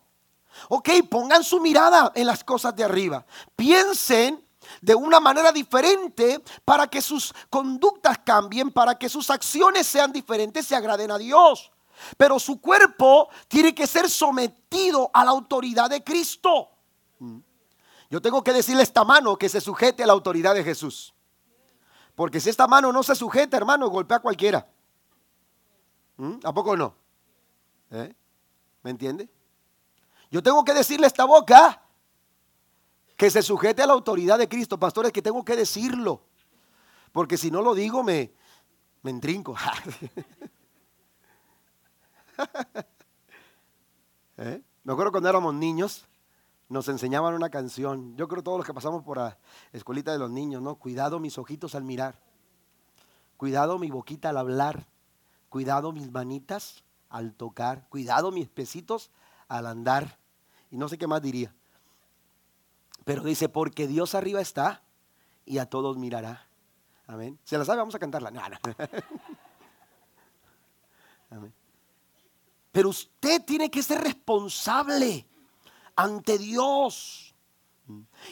Ok, pongan su mirada en las cosas de arriba. Piensen de una manera diferente para que sus conductas cambien, para que sus acciones sean diferentes, se agraden a Dios. Pero su cuerpo tiene que ser sometido a la autoridad de Cristo. Mm. Yo tengo que decirle a esta mano que se sujete a la autoridad de Jesús. Porque si esta mano no se sujeta, hermano, golpea a cualquiera. ¿Mm? ¿A poco no? ¿Eh? ¿Me entiende? Yo tengo que decirle a esta boca que se sujete a la autoridad de Cristo. Pastores, que tengo que decirlo. Porque si no lo digo, me, me entrinco. (laughs) (laughs) ¿Eh? Me acuerdo cuando éramos niños, nos enseñaban una canción. Yo creo todos los que pasamos por la escuelita de los niños, ¿no? Cuidado mis ojitos al mirar. Cuidado mi boquita al hablar. Cuidado mis manitas al tocar. Cuidado mis pesitos al andar. Y no sé qué más diría. Pero dice, porque Dios arriba está y a todos mirará. Amén. ¿Se la sabe? Vamos a cantarla. (laughs) Amén. Pero usted tiene que ser responsable ante Dios.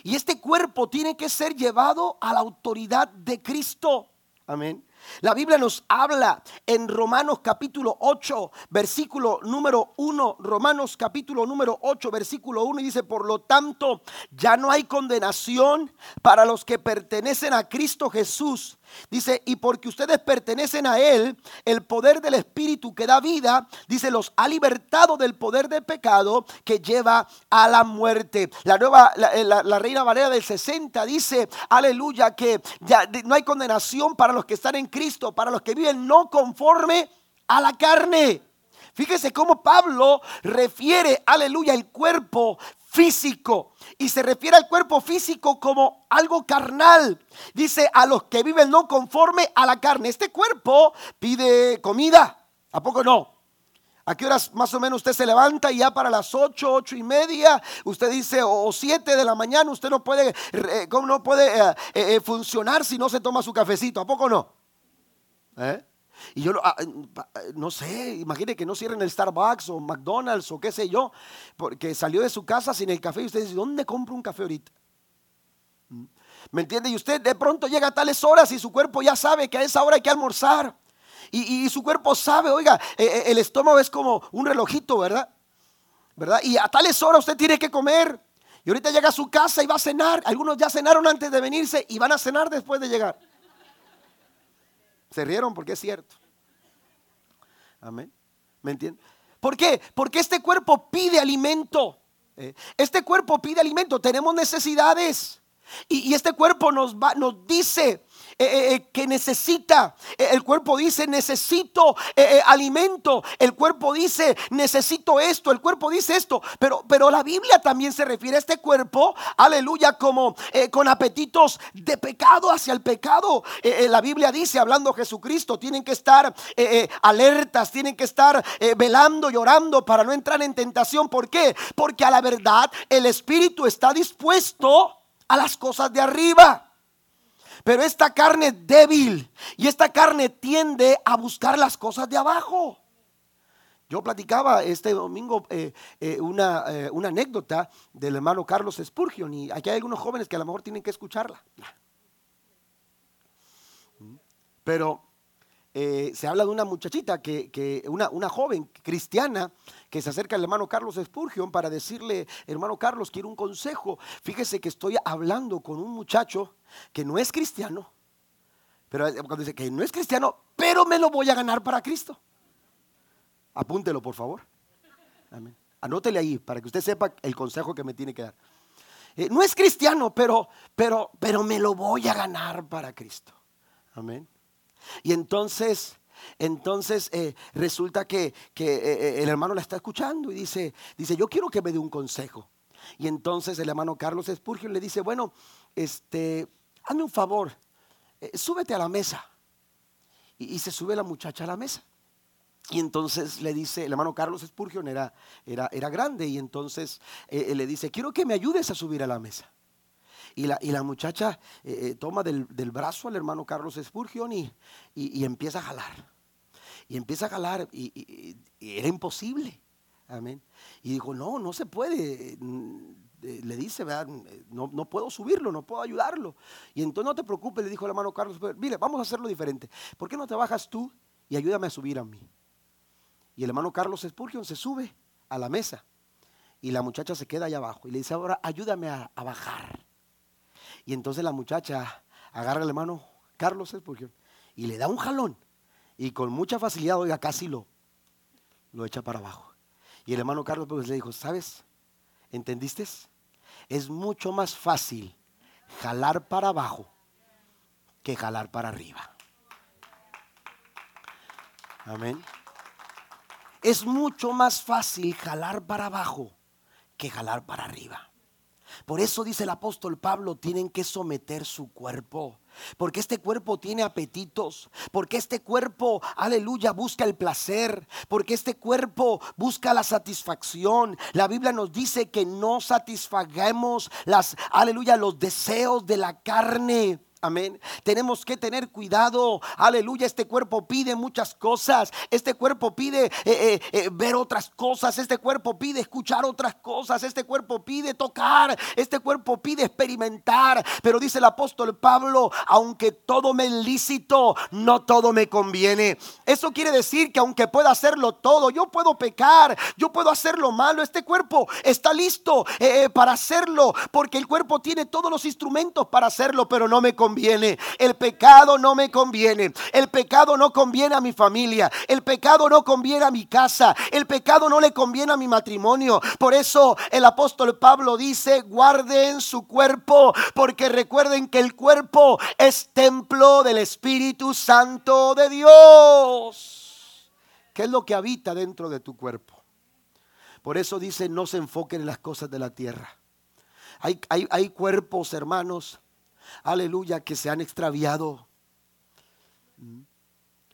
Y este cuerpo tiene que ser llevado a la autoridad de Cristo. Amén. La Biblia nos habla en Romanos capítulo 8, versículo número 1, Romanos capítulo número 8, versículo 1, y dice, por lo tanto, ya no hay condenación para los que pertenecen a Cristo Jesús. Dice, y porque ustedes pertenecen a Él, el poder del Espíritu que da vida, dice, los ha libertado del poder del pecado que lleva a la muerte. La nueva, la, eh, Reina Valera del 60 dice, aleluya, que ya no hay condenación para los que están en Cristo, para los que viven no conforme a la carne. Fíjese cómo Pablo refiere, aleluya, el cuerpo físico. Y se refiere al cuerpo físico como algo carnal. Dice a los que viven no conforme a la carne. Este cuerpo pide comida. ¿A poco no? ¿A qué horas más o menos usted se levanta y ya para las ocho, ocho y media, usted dice, o siete de la mañana, usted no puede, ¿cómo no puede eh, eh, funcionar si no se toma su cafecito? ¿A poco no? ¿Eh? Y yo ah, no sé, imagine que no cierren el Starbucks o McDonald's o qué sé yo, porque salió de su casa sin el café y usted dice, ¿dónde compro un café ahorita? ¿Me entiende? Y usted de pronto llega a tales horas y su cuerpo ya sabe que a esa hora hay que almorzar. Y, su cuerpo sabe, oiga, eh, eh, el estómago es como un relojito, ¿verdad? ¿verdad? Y a tales horas usted tiene que comer. Y ahorita llega a su casa y va a cenar. Algunos ya cenaron antes de venirse y van a cenar después de llegar. Se rieron porque es cierto. Amén. ¿Me entienden? ¿Por qué? Porque este cuerpo pide alimento. Eh, este cuerpo pide alimento. Tenemos necesidades. Y, y este cuerpo nos, va, nos dice eh, eh, eh, que necesita. el cuerpo dice, necesito alimento. El cuerpo dice, necesito esto. El cuerpo dice esto. Pero, pero la Biblia también se refiere a este cuerpo, aleluya, como con apetitos de pecado hacia el pecado. la Biblia dice, hablando Jesucristo, tienen que estar alertas, tienen que estar velando, llorando para no entrar en tentación. ¿Por qué? Porque a la verdad el Espíritu está dispuesto a las cosas de arriba. Pero esta carne es débil y esta carne tiende a buscar las cosas de abajo. Yo platicaba este domingo eh, eh, una, eh, una, anécdota del hermano Carlos Spurgeon y aquí hay algunos jóvenes que a lo mejor tienen que escucharla. Pero se habla de una muchachita, que, una, una, joven cristiana que se acerca al hermano Carlos Spurgeon para decirle, hermano Carlos, quiero un consejo. Fíjese que estoy hablando con un muchacho que no es cristiano, pero cuando dice que no es cristiano, pero me lo voy a ganar para Cristo. Apúntelo, por favor. Amén. Anótele ahí para que usted sepa el consejo que me tiene que dar. Eh, no es cristiano, pero, pero, pero me lo voy a ganar para Cristo. Amén. Y entonces Entonces eh, resulta que, que el hermano la está escuchando y dice, dice, yo quiero que me dé un consejo. Y entonces el hermano Carlos Spurgeon le dice, bueno, este, hazme un favor, súbete a la mesa. Y, se sube la muchacha a la mesa. Y entonces le dice, el hermano Carlos Spurgeon era, era, era grande y entonces le dice, quiero que me ayudes a subir a la mesa. Y la, y la muchacha eh, eh, toma del, brazo al hermano Carlos Spurgeon y, y, empieza a jalar. Y empieza a jalar y, era imposible. Amén. Y dijo, no, no se puede. Mm, eh, le dice, no, no, puedo subirlo, no puedo ayudarlo. Y entonces no te preocupes, le dijo el hermano Carlos, mire, vamos a hacerlo diferente. ¿Por qué no te bajas tú y ayúdame a subir a mí? Y el hermano Carlos Spurgeon se sube a la mesa y la muchacha se queda allá abajo y le dice, ahora ayúdame a bajar. Y entonces la muchacha agarra al hermano Carlos y le da un jalón. Y con mucha facilidad, oiga, casi lo, lo echa para abajo. Y el hermano Carlos pues, le dijo, ¿sabes? ¿Entendiste? Es mucho más fácil jalar para abajo que jalar para arriba. Amén. Es mucho más fácil jalar para abajo que jalar para arriba. Por eso dice el apóstol Pablo, tienen que someter su cuerpo. Porque este cuerpo tiene apetitos, porque este cuerpo, aleluya, busca el placer, porque este cuerpo busca la satisfacción. La Biblia nos dice que no satisfagamos las, aleluya, los deseos de la carne. Amén. Tenemos que tener cuidado. Aleluya. Este cuerpo pide muchas cosas. Este cuerpo pide eh, eh, eh, ver otras cosas. Este cuerpo pide escuchar otras cosas. Este cuerpo pide tocar. Este cuerpo pide experimentar. Pero dice el apóstol Pablo, aunque todo me lícito, no todo me conviene. Eso quiere decir que aunque pueda hacerlo todo, yo puedo pecar, yo puedo hacer lo malo. Este cuerpo está listo para hacerlo porque el cuerpo tiene todos los instrumentos para hacerlo, pero no me conviene El pecado no me conviene. El pecado no conviene a mi familia. El pecado no conviene a mi casa. El pecado no le conviene a mi matrimonio. Por eso el apóstol Pablo dice, guarden su cuerpo, porque recuerden que el cuerpo es templo del Espíritu Santo de Dios. ¿Qué es lo que habita dentro de tu cuerpo? Por eso dice, no se enfoquen en las cosas de la tierra. Hay, hay, hay cuerpos, hermanos, aleluya, que se han extraviado.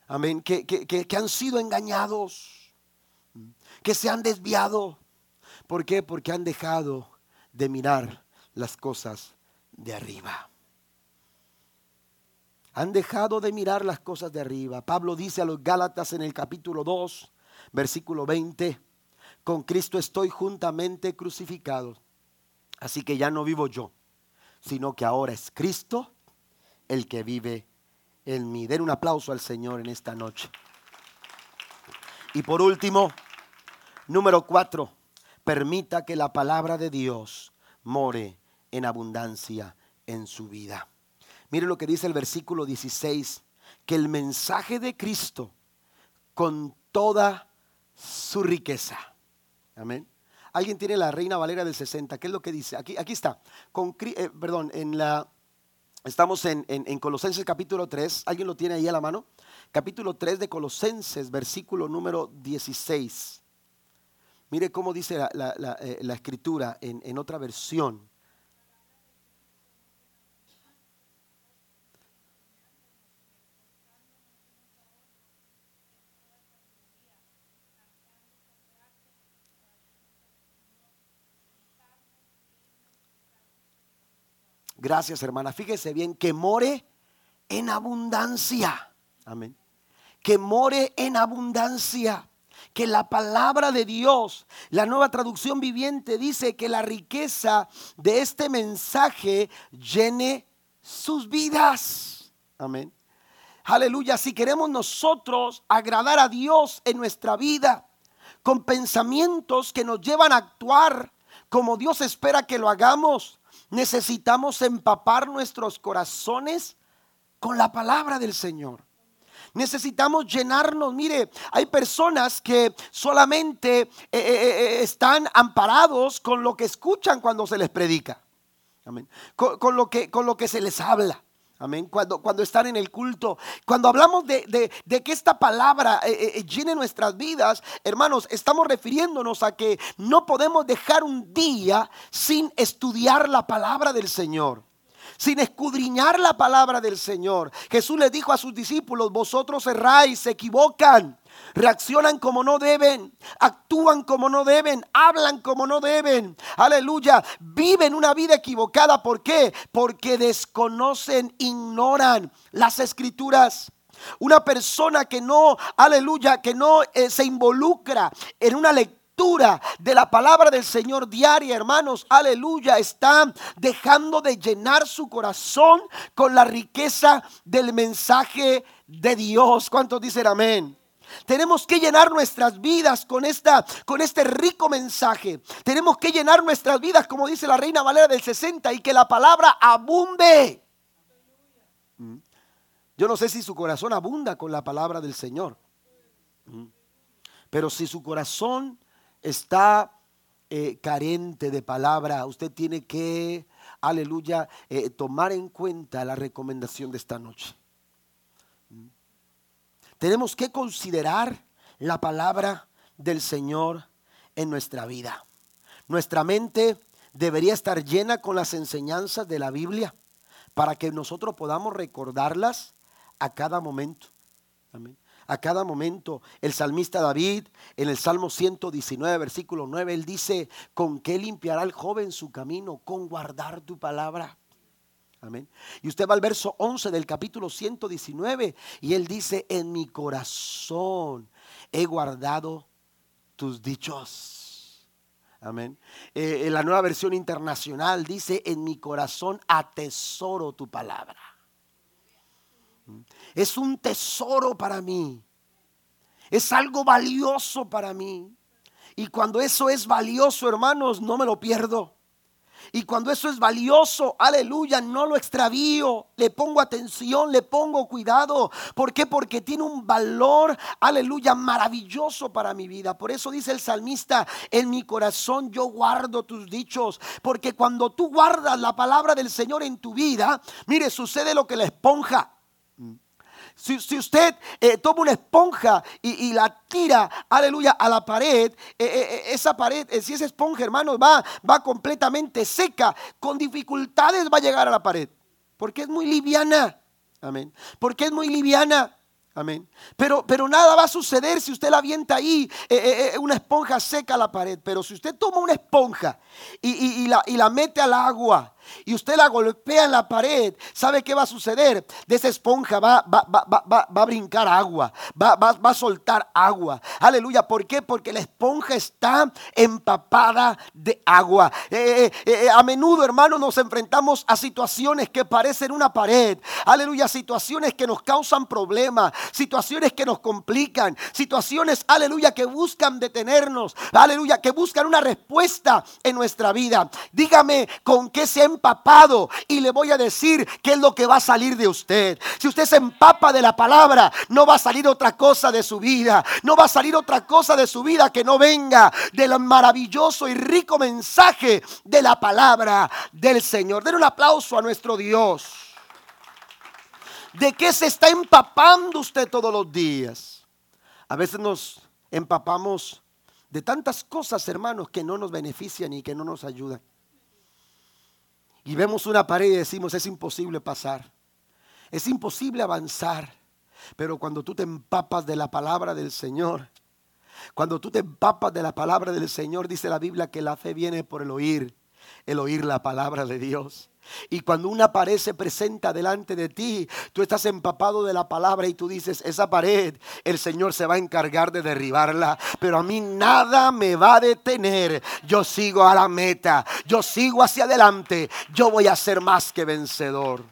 Amén, que, que, han sido engañados, que se han desviado. ¿Por qué? Porque han dejado de mirar las cosas de arriba. Han dejado de mirar las cosas de arriba. Pablo dice a los Gálatas en el capítulo 2, versículo 20, con Cristo estoy juntamente crucificado. Así que ya no vivo yo, sino que ahora es Cristo el que vive en mí. Den un aplauso al Señor en esta noche. Y por último, número cuatro, permita que la palabra de Dios more en abundancia en su vida. Mire lo que dice el versículo 16, que el mensaje de Cristo con toda su riqueza. Amén Alguien tiene la Reina Valera del 60. ¿Qué es lo que dice? Aquí, aquí está. Con, eh, perdón, en la, estamos en, Colosenses capítulo 3. ¿Alguien lo tiene ahí a la mano? Capítulo 3 de Colosenses, versículo número 16. Mire cómo dice la, eh, escritura en, en otra versión. Gracias, hermana. Fíjese bien, que more en abundancia. Amén. Que more en abundancia. Que la palabra de Dios, la nueva traducción viviente, dice que la riqueza de este mensaje llene sus vidas. Amén. Aleluya. Si queremos nosotros agradar a Dios en nuestra vida, con pensamientos que nos llevan a actuar como Dios espera que lo hagamos, Necesitamos empapar nuestros corazones con la palabra del Señor. Necesitamos llenarnos. Mire, hay personas que solamente eh, eh, eh, están amparados con lo que escuchan cuando se les predica. Amén. Con, lo que, con lo que se les habla. Amén. Cuando, cuando están en el culto. Cuando hablamos de, que esta palabra eh, eh, eh, llene nuestras vidas, hermanos, estamos refiriéndonos a que no podemos dejar un día sin estudiar la palabra del Señor sin escudriñar la palabra del Señor. Jesús le dijo a sus discípulos, vosotros erráis, se equivocan, reaccionan como no deben, actúan como no deben, hablan como no deben. Aleluya, viven una vida equivocada. ¿Por qué? Porque desconocen, ignoran las escrituras. Una persona que no, aleluya, que no eh, se involucra en una lectura de la palabra del Señor diaria, hermanos, aleluya, está dejando de llenar su corazón con la riqueza del mensaje de Dios. ¿Cuántos dicen amén? Tenemos que llenar nuestras vidas con, esta, con este rico mensaje. Tenemos que llenar nuestras vidas, como dice la Reina Valera del 60, y que la palabra abunde. Mm. Yo no sé si su corazón abunda con la palabra del Señor. Mm. Pero si su corazón está eh, carente de palabra, usted tiene que, aleluya, eh, tomar en cuenta la recomendación de esta noche. Tenemos que considerar la palabra del Señor en nuestra vida. Nuestra mente debería estar llena con las enseñanzas de la Biblia para que nosotros podamos recordarlas a cada momento. A cada momento. El salmista David, en el Salmo 119, versículo 9, él dice, ¿con qué limpiará el joven su camino? Con guardar tu palabra. Amén. Y usted va al verso 11 del capítulo 119 y él dice, en mi corazón he guardado tus dichos. Amén. Eh, en la nueva versión internacional dice, en mi corazón atesoro tu palabra. Es un tesoro para mí. Es algo valioso para mí. Y cuando eso es valioso, hermanos, no me lo pierdo. Y cuando eso es valioso, aleluya, no lo extravío, le pongo atención, le pongo cuidado. ¿Por qué? Porque tiene un valor, aleluya, maravilloso para mi vida. Por eso dice el salmista, en mi corazón yo guardo tus dichos. Porque cuando tú guardas la palabra del Señor en tu vida, mire, sucede lo que la esponja. Si, usted eh, toma una esponja y, la tira, aleluya, a la pared, eh, eh, esa pared, si esa esponja, hermanos, va, va completamente seca, con dificultades va a llegar a la pared. Porque es muy liviana. Amén. Porque es muy liviana. Amén. Pero, pero nada va a suceder si usted la avienta ahí, una esponja seca a la pared. Pero si usted toma una esponja y, la, y la mete al agua y usted la golpea en la pared, ¿sabe qué va a suceder? De esa esponja va, va, va, va a brincar agua, va, a soltar agua. Aleluya, ¿por qué? Porque la esponja está empapada de agua. Eh, eh, eh, a menudo, hermanos, nos enfrentamos a situaciones que parecen una pared. Aleluya, situaciones que nos causan problemas, situaciones que nos complican, situaciones, aleluya, que buscan detenernos, aleluya, que buscan una respuesta en nuestra vida. Dígame, ¿con qué se empapado y le voy a decir qué es lo que va a salir de usted. Si usted se empapa de la palabra, no va a salir otra cosa de su vida. No va a salir otra cosa de su vida que no venga del maravilloso y rico mensaje de la palabra del Señor. Den un aplauso a nuestro Dios. ¿De qué se está empapando usted todos los días? A veces nos empapamos de tantas cosas, hermanos, que no nos benefician y que no nos ayudan y vemos una pared y decimos, es imposible pasar, es imposible avanzar. Pero cuando tú te empapas de la palabra del Señor, cuando tú te empapas de la palabra del Señor, dice la Biblia que la fe viene por el oír, el oír la palabra de Dios. Y cuando una pared se presenta delante de ti, tú estás empapado de la palabra y tú dices, esa pared, el Señor se va a encargar de derribarla, pero a mí nada me va a detener. Yo sigo a la meta, yo sigo hacia adelante, yo voy a ser más que vencedor.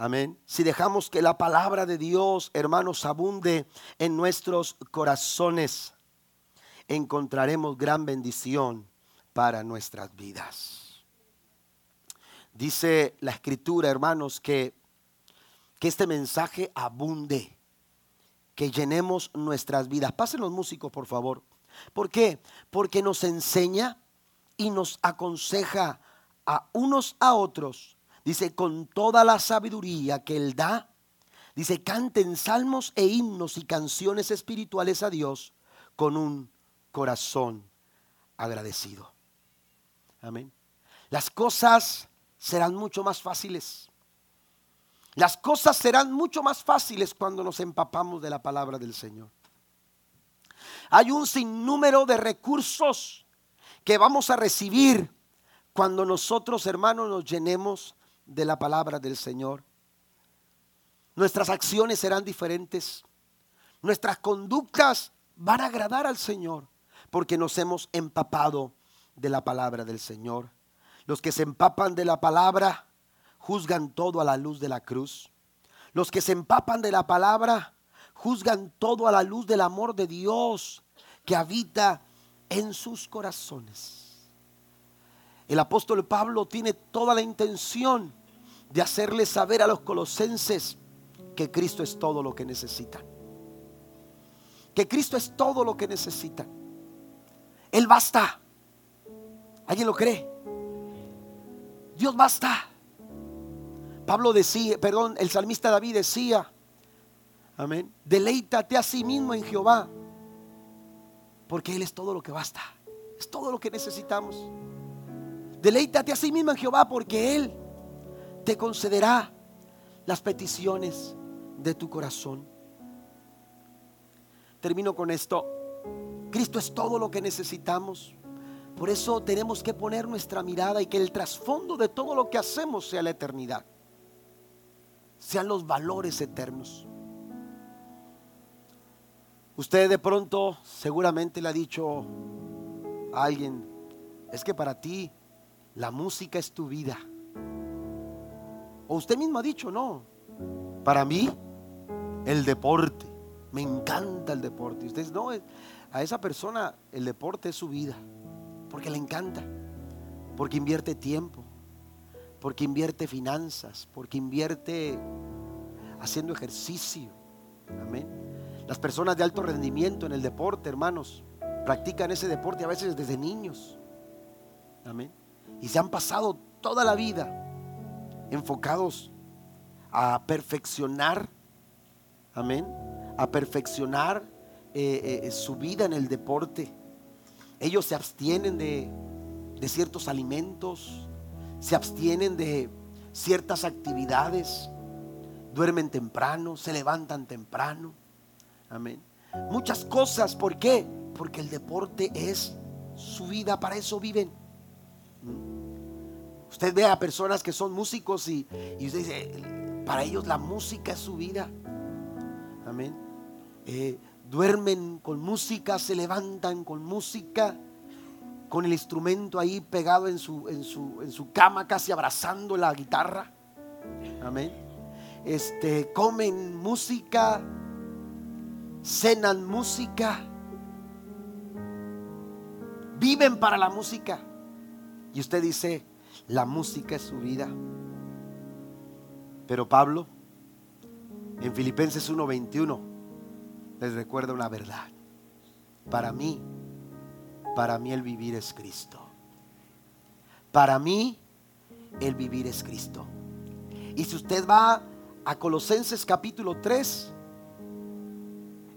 Amén. Si dejamos que la palabra de Dios, hermanos, abunde en nuestros corazones, encontraremos gran bendición para nuestras vidas. Dice la escritura, hermanos, que, que este mensaje abunde, que llenemos nuestras vidas. Pasen los músicos, por favor. ¿Por qué? Porque nos enseña y nos aconseja a unos a otros Dice, con toda la sabiduría que Él da, dice, canten salmos e himnos y canciones espirituales a Dios con un corazón agradecido. Amén. Las cosas serán mucho más fáciles. Las cosas serán mucho más fáciles cuando nos empapamos de la palabra del Señor. Hay un sinnúmero de recursos que vamos a recibir cuando nosotros, hermanos, nos llenemos de la palabra del Señor. Nuestras acciones serán diferentes. Nuestras conductas van a agradar al Señor porque nos hemos empapado de la palabra del Señor. Los que se empapan de la palabra juzgan todo a la luz de la cruz. Los que se empapan de la palabra juzgan todo a la luz del amor de Dios que habita en sus corazones. El apóstol Pablo tiene toda la intención de hacerle saber a los colosenses que Cristo es todo lo que necesitan. Que Cristo es todo lo que necesitan. Él basta. ¿Alguien lo cree? Dios basta. Pablo decía, perdón, el salmista David decía, amén, deleítate a sí mismo en Jehová, porque Él es todo lo que basta, es todo lo que necesitamos. Deleítate a sí mismo en Jehová, porque Él te concederá las peticiones de tu corazón. Termino con esto. Cristo es todo lo que necesitamos. Por eso tenemos que poner nuestra mirada y que el trasfondo de todo lo que hacemos sea la eternidad. Sean los valores eternos. Usted de pronto seguramente le ha dicho a alguien, es que para ti la música es tu vida. O usted mismo ha dicho, no, para mí el deporte, me encanta el deporte. Y usted no, a esa persona el deporte es su vida porque le encanta, porque invierte tiempo, porque invierte finanzas, porque invierte haciendo ejercicio. Amén. Las personas de alto rendimiento en el deporte, hermanos, practican ese deporte a veces desde niños. Amén. Y se han pasado toda la vida enfocados a perfeccionar, amén, a perfeccionar eh, eh, su vida en el deporte. Ellos se abstienen de, ciertos alimentos, se abstienen de ciertas actividades, duermen temprano, se levantan temprano. Amén. Muchas cosas, ¿por qué? Porque el deporte es su vida, para eso viven. Mm. Usted ve a personas que son músicos y, y usted dice, para ellos la música es su vida. Amén. Eh, duermen con música, se levantan con música, con el instrumento ahí pegado en su, en su, en su cama, casi abrazando la guitarra. Amén. Este, comen música, cenan música, viven para la música. Y usted dice, la música es su vida. Pero Pablo, en Filipenses 1:21, les recuerda una verdad. Para mí, para mí el vivir es Cristo. Para mí el vivir es Cristo. Y si usted va a Colosenses capítulo 3,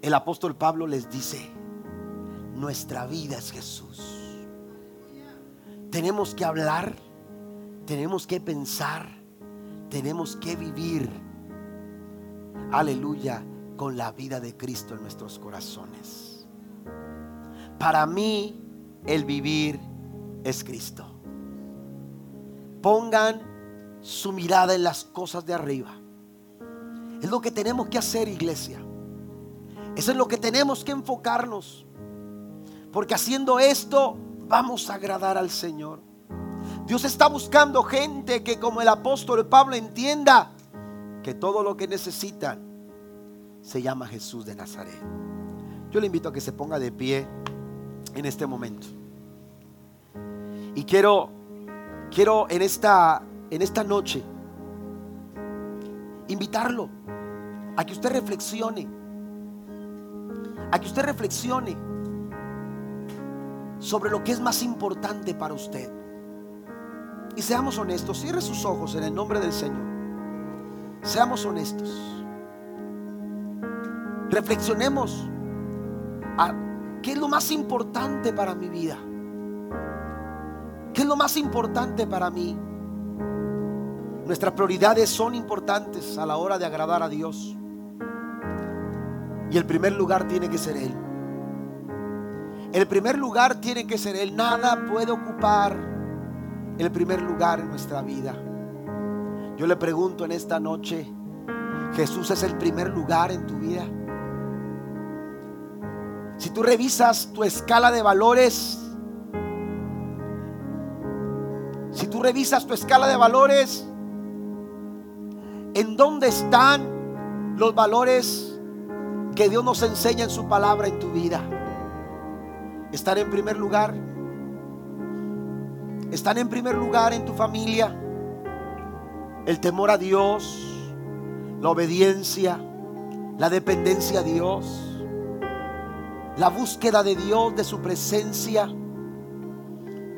el apóstol Pablo les dice, nuestra vida es Jesús. Tenemos que hablar, tenemos que pensar, tenemos que vivir. Aleluya con la vida de Cristo en nuestros corazones. Para mí el vivir es Cristo. Pongan su mirada en las cosas de arriba. Es lo que tenemos que hacer, iglesia. Eso es lo que tenemos que enfocarnos. Porque haciendo esto vamos a agradar al Señor. Dios está buscando gente que como el apóstol Pablo entienda que todo lo que necesitan se llama Jesús de Nazaret. Yo le invito a que se ponga de pie en este momento. Y quiero, quiero en esta, en esta noche invitarlo a que usted reflexione, a que usted reflexione sobre lo que es más importante para usted. Y seamos honestos, cierre sus ojos en el nombre del Señor. Seamos honestos. Reflexionemos a qué es lo más importante para mi vida. ¿Qué es lo más importante para mí? Nuestras prioridades son importantes a la hora de agradar a Dios. Y el primer lugar tiene que ser Él. El primer lugar tiene que ser Él. Nada puede ocupar el primer lugar en nuestra vida. Yo le pregunto en esta noche, ¿Jesús es el primer lugar en tu vida? Si tú revisas tu escala de valores, si tú revisas tu escala de valores, ¿en dónde están los valores que Dios nos enseña en su palabra en tu vida? ¿Están en primer lugar? ¿Están en primer lugar en tu familia? El temor a Dios, la obediencia, la dependencia a Dios, la búsqueda de Dios, de su presencia.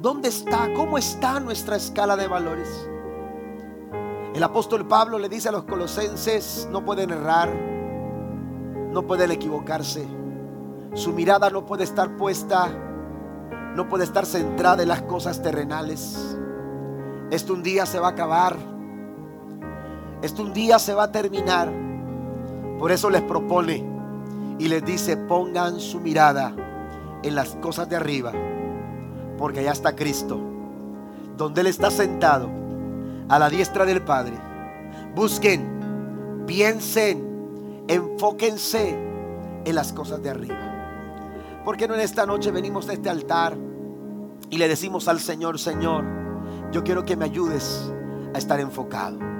¿Dónde está? ¿Cómo está nuestra escala de valores? El apóstol Pablo le dice a los colosenses, no pueden errar, no pueden equivocarse. Su mirada no puede estar puesta, no puede estar centrada en las cosas terrenales. Esto un día se va a acabar. Esto un día se va a terminar. Por eso les propone y les dice, pongan su mirada en las cosas de arriba, porque allá está Cristo, donde Él está sentado a la diestra del Padre. Busquen, piensen, enfóquense en las cosas de arriba. Porque no en esta noche venimos a este altar y le decimos al Señor, Señor, yo quiero que me ayudes a estar enfocado.